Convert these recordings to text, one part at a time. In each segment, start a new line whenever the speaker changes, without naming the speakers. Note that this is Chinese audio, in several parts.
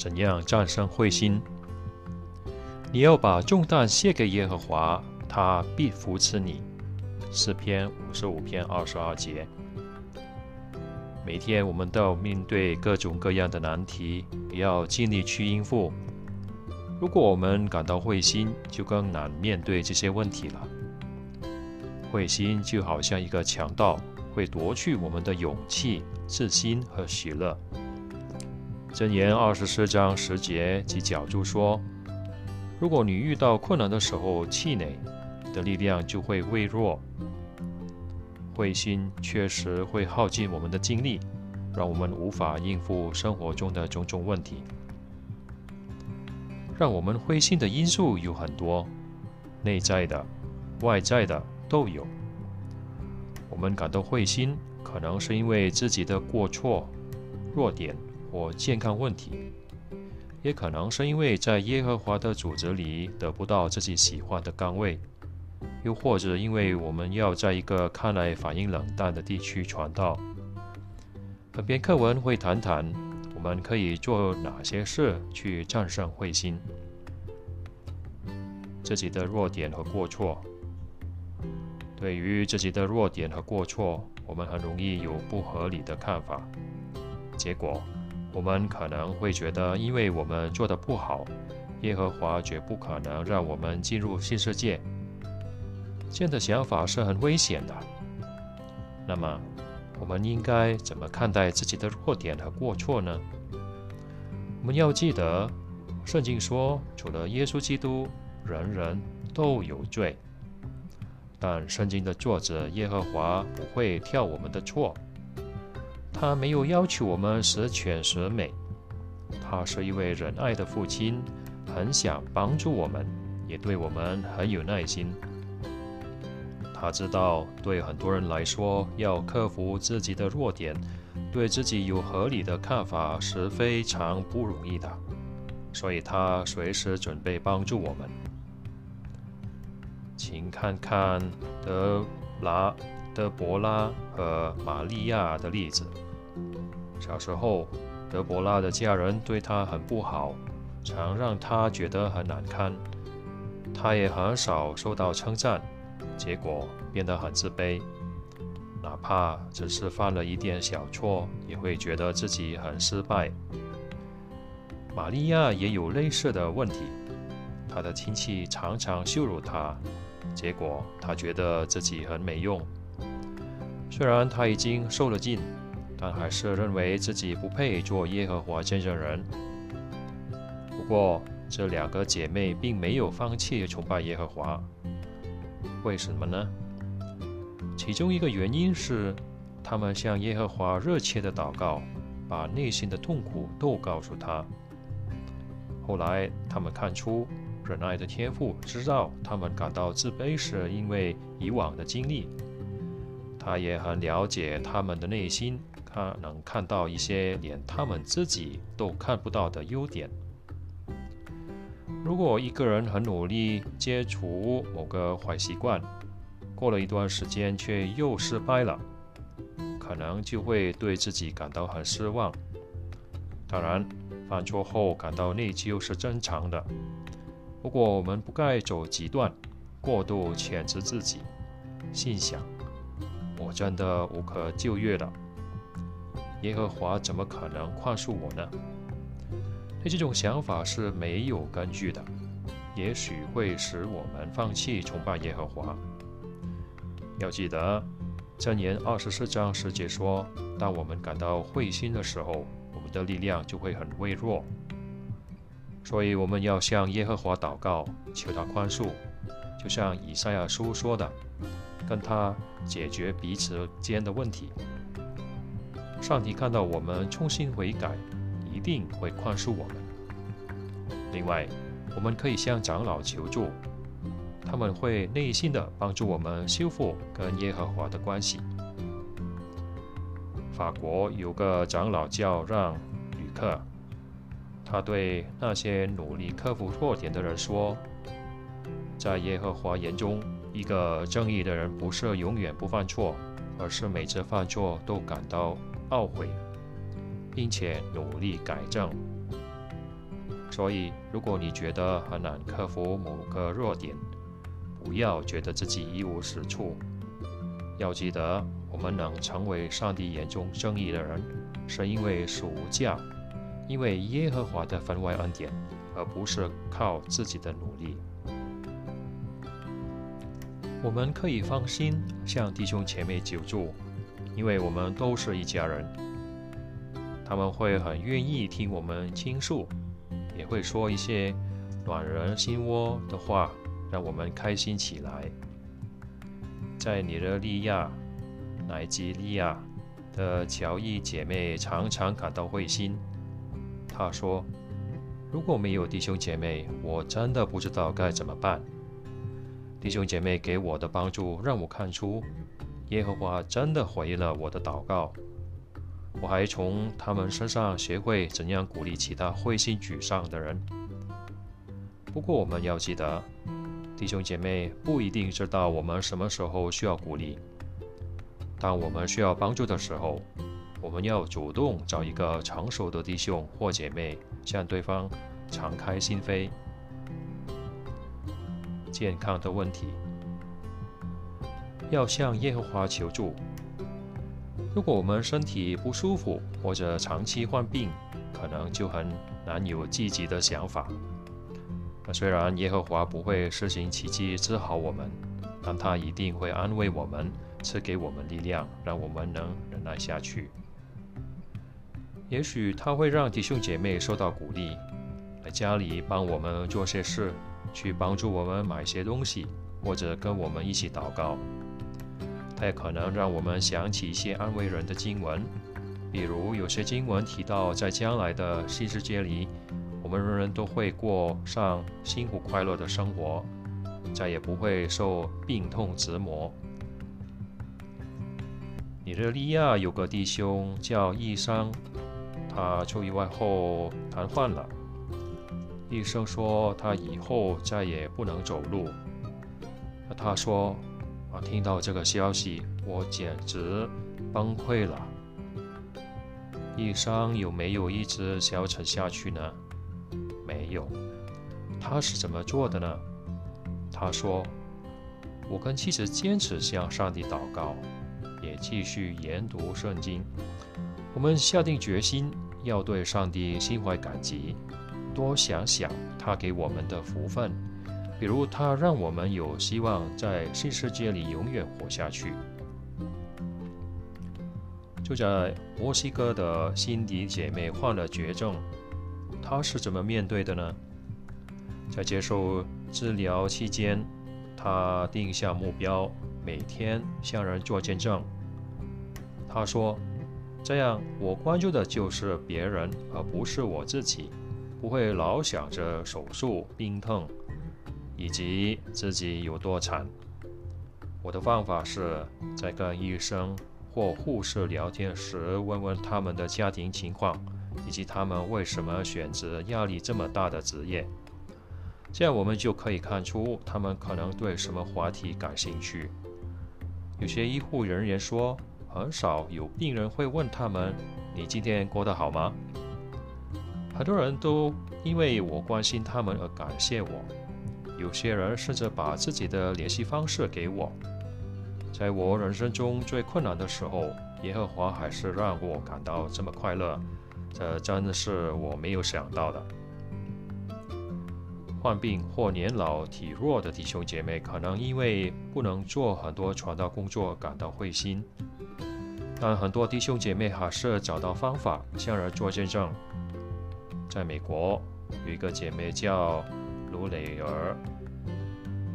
怎样战胜灰心？你要把重担卸给耶和华，他必扶持你。诗篇五十五篇二十二节。每天我们都要面对各种各样的难题，也要尽力去应付。如果我们感到灰心，就更难面对这些问题了。灰心就好像一个强盗，会夺去我们的勇气、自信和喜乐。箴言二十四章十节及角注说。如果你遇到困难的时候气馁，的力量就会微弱。灰心确实会耗尽我们的精力，让我们无法应付生活中的种种问题。让我们灰心的因素有很多，内在的、外在的都有。我们感到灰心，可能是因为自己的过错、弱点或健康问题。也可能是因为在耶和华的组织里得不到自己喜欢的岗位，又或者因为我们要在一个看来反应冷淡的地区传道。本篇课文会谈谈我们可以做哪些事去战胜彗星。自己的弱点和过错，对于自己的弱点和过错，我们很容易有不合理的看法，结果。我们可能会觉得，因为我们做的不好，耶和华绝不可能让我们进入新世界。这样的想法是很危险的。那么，我们应该怎么看待自己的弱点和过错呢？我们要记得，圣经说，除了耶稣基督，人人都有罪。但圣经的作者耶和华不会跳我们的错。他没有要求我们十全十美，他是一位仁爱的父亲，很想帮助我们，也对我们很有耐心。他知道，对很多人来说，要克服自己的弱点，对自己有合理的看法是非常不容易的，所以他随时准备帮助我们。请看看德拉、德伯拉和玛利亚的例子。小时候，德伯拉的家人对他很不好，常让他觉得很难堪。他也很少受到称赞，结果变得很自卑。哪怕只是犯了一点小错，也会觉得自己很失败。玛利亚也有类似的问题，她的亲戚常常羞辱她，结果她觉得自己很没用。虽然她已经受了禁。但还是认为自己不配做耶和华见证人。不过，这两个姐妹并没有放弃崇拜耶和华。为什么呢？其中一个原因是，她们向耶和华热切的祷告，把内心的痛苦都告诉他。后来，他们看出忍耐的天赋，知道他们感到自卑是因为以往的经历。他也很了解他们的内心。他能看到一些连他们自己都看不到的优点。如果一个人很努力戒除某个坏习惯，过了一段时间却又失败了，可能就会对自己感到很失望。当然，犯错后感到内疚是正常的。不过，我们不该走极端，过度谴责自己，心想：“我真的无可救药了。”耶和华怎么可能宽恕我呢？对这种想法是没有根据的，也许会使我们放弃崇拜耶和华。要记得，箴言二十四章十节说：“当我们感到灰心的时候，我们的力量就会很微弱。”所以，我们要向耶和华祷告，求他宽恕，就像以赛亚书说的，跟他解决彼此间的问题。上帝看到我们重新悔改，一定会宽恕我们。另外，我们可以向长老求助，他们会内心的帮助我们修复跟耶和华的关系。法国有个长老叫让吕克，他对那些努力克服弱点的人说：“在耶和华眼中，一个正义的人不是永远不犯错，而是每次犯错都感到。”懊悔，并且努力改正。所以，如果你觉得很难克服某个弱点，不要觉得自己一无是处。要记得，我们能成为上帝眼中正义的人，是因为属价，因为耶和华的分外恩典，而不是靠自己的努力。我们可以放心向弟兄姐妹求助，因为我们都是一家人。他们会很愿意听我们倾诉。也会说一些暖人心窝的话，让我们开心起来。在尼日利亚、奈及利亚的乔伊姐妹常常感到灰心。她说：“如果没有弟兄姐妹，我真的不知道该怎么办。弟兄姐妹给我的帮助，让我看出耶和华真的回应了我的祷告。”我还从他们身上学会怎样鼓励其他灰心沮丧的人。不过，我们要记得，弟兄姐妹不一定知道我们什么时候需要鼓励。当我们需要帮助的时候，我们要主动找一个成熟的弟兄或姐妹，向对方敞开心扉。健康的问题，要向耶和华求助。如果我们身体不舒服或者长期患病，可能就很难有积极的想法。那虽然耶和华不会施行奇迹治好我们，但他一定会安慰我们，赐给我们力量，让我们能忍耐下去。也许他会让弟兄姐妹受到鼓励，来家里帮我们做些事，去帮助我们买些东西，或者跟我们一起祷告。它也可能让我们想起一些安慰人的经文，比如有些经文提到，在将来的新世界里，我们人人都会过上幸福快乐的生活，再也不会受病痛折磨。尼日利亚有个弟兄叫易商，他出意外后瘫痪了，医生说他以后再也不能走路。他说。啊！听到这个消息，我简直崩溃了。医生有没有一直消沉下去呢？没有。他是怎么做的呢？他说：“我跟妻子坚持向上帝祷告，也继续研读圣经。我们下定决心要对上帝心怀感激，多想想他给我们的福分。”比如，他让我们有希望在新世界里永远活下去。就在墨西哥的辛迪姐妹患了绝症，她是怎么面对的呢？在接受治疗期间，她定下目标，每天向人做见证。她说：“这样，我关注的就是别人，而不是我自己，不会老想着手术、病痛。”以及自己有多惨。我的方法是在跟医生或护士聊天时，问问他们的家庭情况，以及他们为什么选择压力这么大的职业。这样我们就可以看出他们可能对什么话题感兴趣。有些医护人员说，很少有病人会问他们：“你今天过得好吗？”很多人都因为我关心他们而感谢我。有些人甚至把自己的联系方式给我，在我人生中最困难的时候，耶和华还是让我感到这么快乐，这真的是我没有想到的。患病或年老体弱的弟兄姐妹，可能因为不能做很多传道工作感到灰心，但很多弟兄姐妹还是找到方法向人做见证。在美国，有一个姐妹叫。卢蕾儿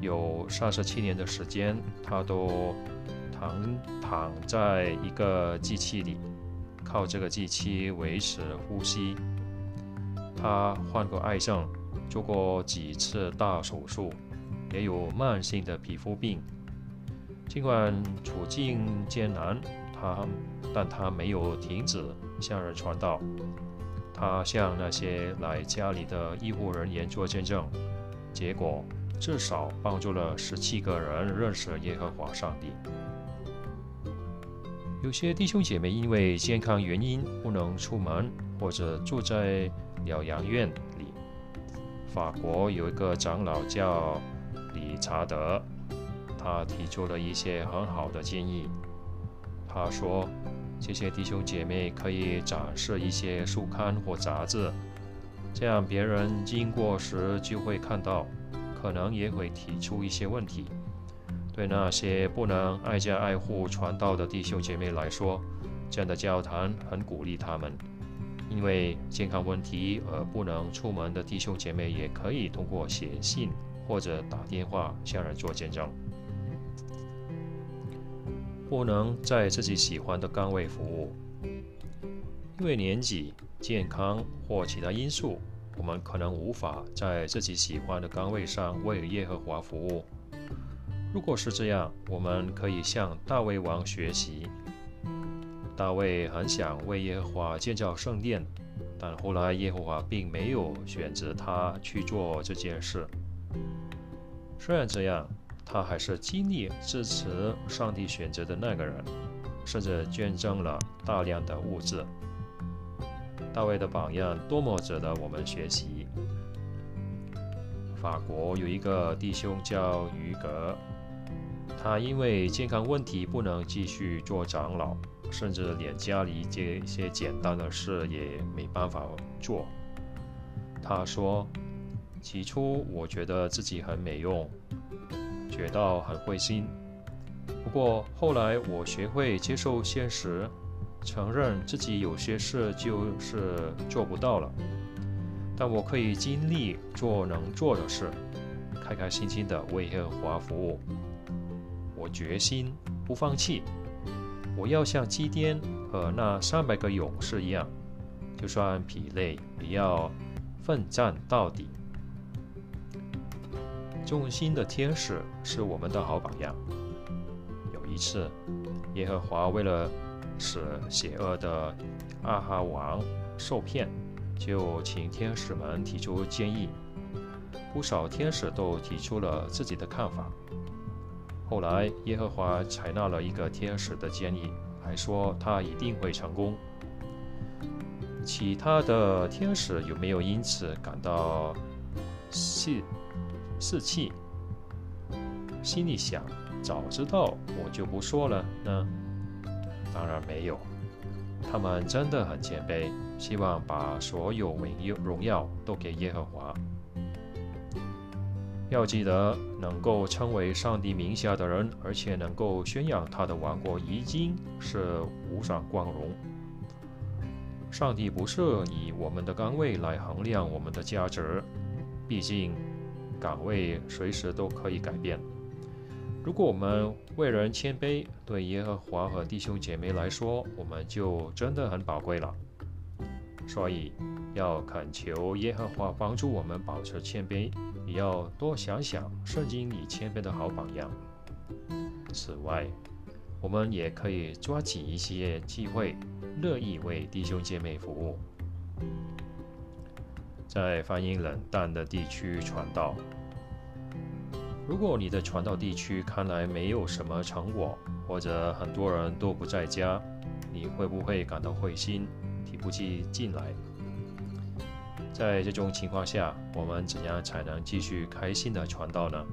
有三十七年的时间，她都躺躺在一个机器里，靠这个机器维持呼吸。她患过癌症，做过几次大手术，也有慢性的皮肤病。尽管处境艰难，她但她没有停止向人传道。他向那些来家里的医护人员做见证，结果至少帮助了十七个人认识耶和华上帝。有些弟兄姐妹因为健康原因不能出门，或者住在疗养院里，法国有一个长老叫理查德，他提出了一些很好的建议。他说，这些弟兄姐妹可以展示一些书刊或杂志，这样别人经过时就会看到，可能也会提出一些问题。对那些不能挨家挨户传道的弟兄姐妹来说，这样的交谈很鼓励他们。因为健康问题而不能出门的弟兄姐妹，也可以通过写信或者打电话向人做见证。不能在自己喜欢的岗位服务，因为年纪、健康或其他因素，我们可能无法在自己喜欢的岗位上为耶和华服务。如果是这样，我们可以向大卫王学习。大卫很想为耶和华建造圣殿，但后来耶和华并没有选择他去做这件事。虽然这样，他还是尽力支持上帝选择的那个人，甚至捐赠了大量的物质。大卫的榜样多么值得我们学习！法国有一个弟兄叫于格。他因为健康问题不能继续做长老，甚至连家里这些简单的事也没办法做。他说：“起初我觉得自己很没用，觉到很灰心。不过后来我学会接受现实，承认自己有些事就是做不到了。但我可以尽力做能做的事，开开心心的为耶和华服务。”我决心不放弃，我要像基甸和那三百个勇士一样，就算疲累也要奋战到底。众星的天使是我们的好榜样。有一次，耶和华为了使邪恶的阿哈王受骗，就请天使们提出建议。不少天使都提出了自己的看法。后来，耶和华采纳了一个天使的建议，还说他一定会成功。其他的天使有没有因此感到士士气？心里想：早知道我就不说了呢？当然没有，他们真的很谦卑，希望把所有荣耀荣耀都给耶和华。要记得，能够称为上帝名下的人，而且能够宣扬他的王国，已经是无上光荣。上帝不是以我们的岗位来衡量我们的价值，毕竟岗位随时都可以改变。如果我们为人谦卑，对耶和华和弟兄姐妹来说，我们就真的很宝贵了。所以，要恳求耶和华帮助我们保持谦卑。也要多想想圣经里谦卑的好榜样。此外，我们也可以抓紧一些机会，乐意为弟兄姐妹服务。在反应冷淡的地区传道，如果你的传道地区看来没有什么成果，或者很多人都不在家，你会不会感到灰心，提不起劲来？在这种情况下，我们怎样才能继续开心的传道呢？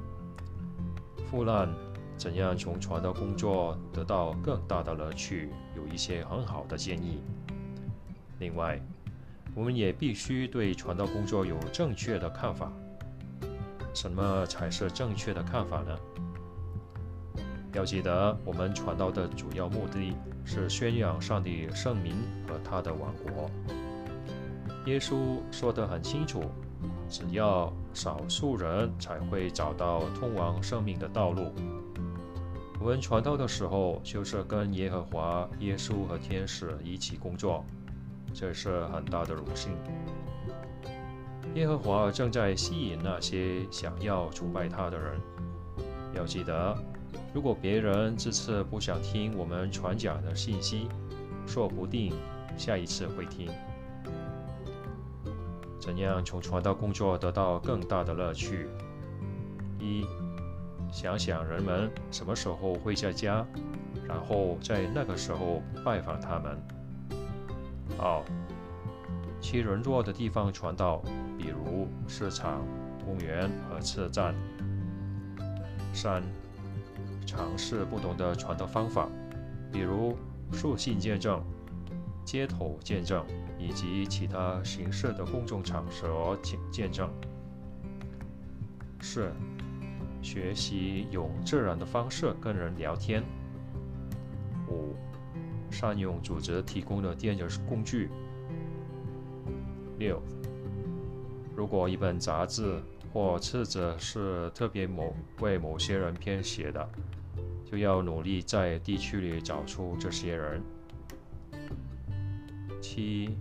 富兰怎样从传道工作得到更大的乐趣？有一些很好的建议。另外，我们也必须对传道工作有正确的看法。什么才是正确的看法呢？要记得，我们传道的主要目的是宣扬上帝圣名和他的王国。耶稣说得很清楚，只要少数人才会找到通往生命的道路。我们传道的时候，就是跟耶和华、耶稣和天使一起工作，这是很大的荣幸。耶和华正在吸引那些想要崇拜他的人。要记得，如果别人这次不想听我们传讲的信息，说不定下一次会听。怎样从传道工作得到更大的乐趣？一，想想人们什么时候会在家，然后在那个时候拜访他们。二，去人多的地方传道，比如市场、公园和车站。三、尝试不同的传道方法，比如书信见证、街头见证以及其他形式的公众场所见见证。四、学习用自然的方式跟人聊天。五、善用组织提供的电子工具。六、如果一本杂志或册子是特别某为某些人编写的，就要努力在地区里找出这些人。七、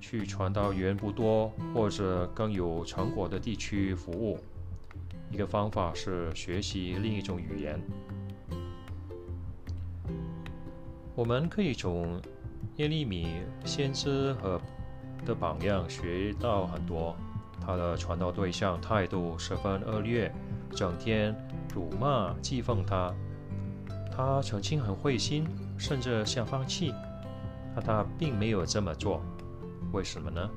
去传道源不多或者更有成果的地区服务。一个方法是学习另一种语言。我们可以从耶利米先知和的榜样学到很多。他的传道对象态度十分恶劣，整天辱骂、讥讽他。他曾经很灰心，甚至想放弃，但他并没有这么做。为什么呢？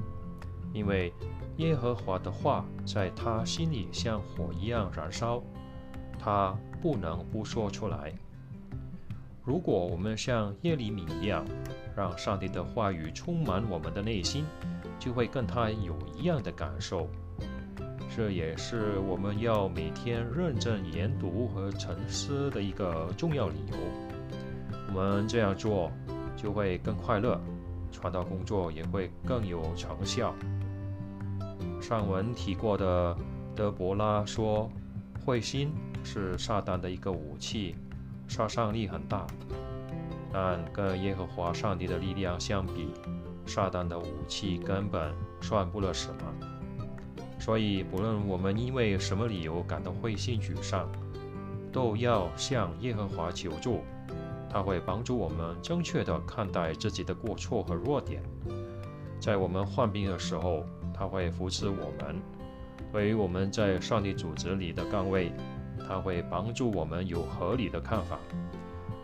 因为耶和华的话在他心里像火一样燃烧，他不能不说出来。如果我们像耶利米一样，让上帝的话语充满我们的内心，就会跟他有一样的感受。这也是我们要每天认真研读和沉思的一个重要理由。我们这样做就会更快乐，传道工作也会更有成效。上文提过的德伯拉说：“慧心是撒旦的一个武器。”杀伤力很大，但跟耶和华上帝的力量相比，撒旦的武器根本算不了什么。所以，不论我们因为什么理由感到灰心沮丧，都要向耶和华求助，他会帮助我们正确地看待自己的过错和弱点。在我们患病的时候，他会扶持我们；对于我们在上帝组织里的岗位，他会帮助我们有合理的看法，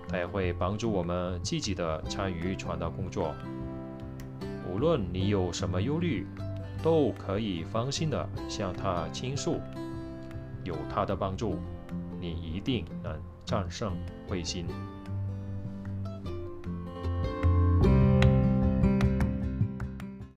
他也会帮助我们积极的参与传道工作。无论你有什么忧虑，都可以放心的向他倾诉。有他的帮助，你一定能战胜灰心。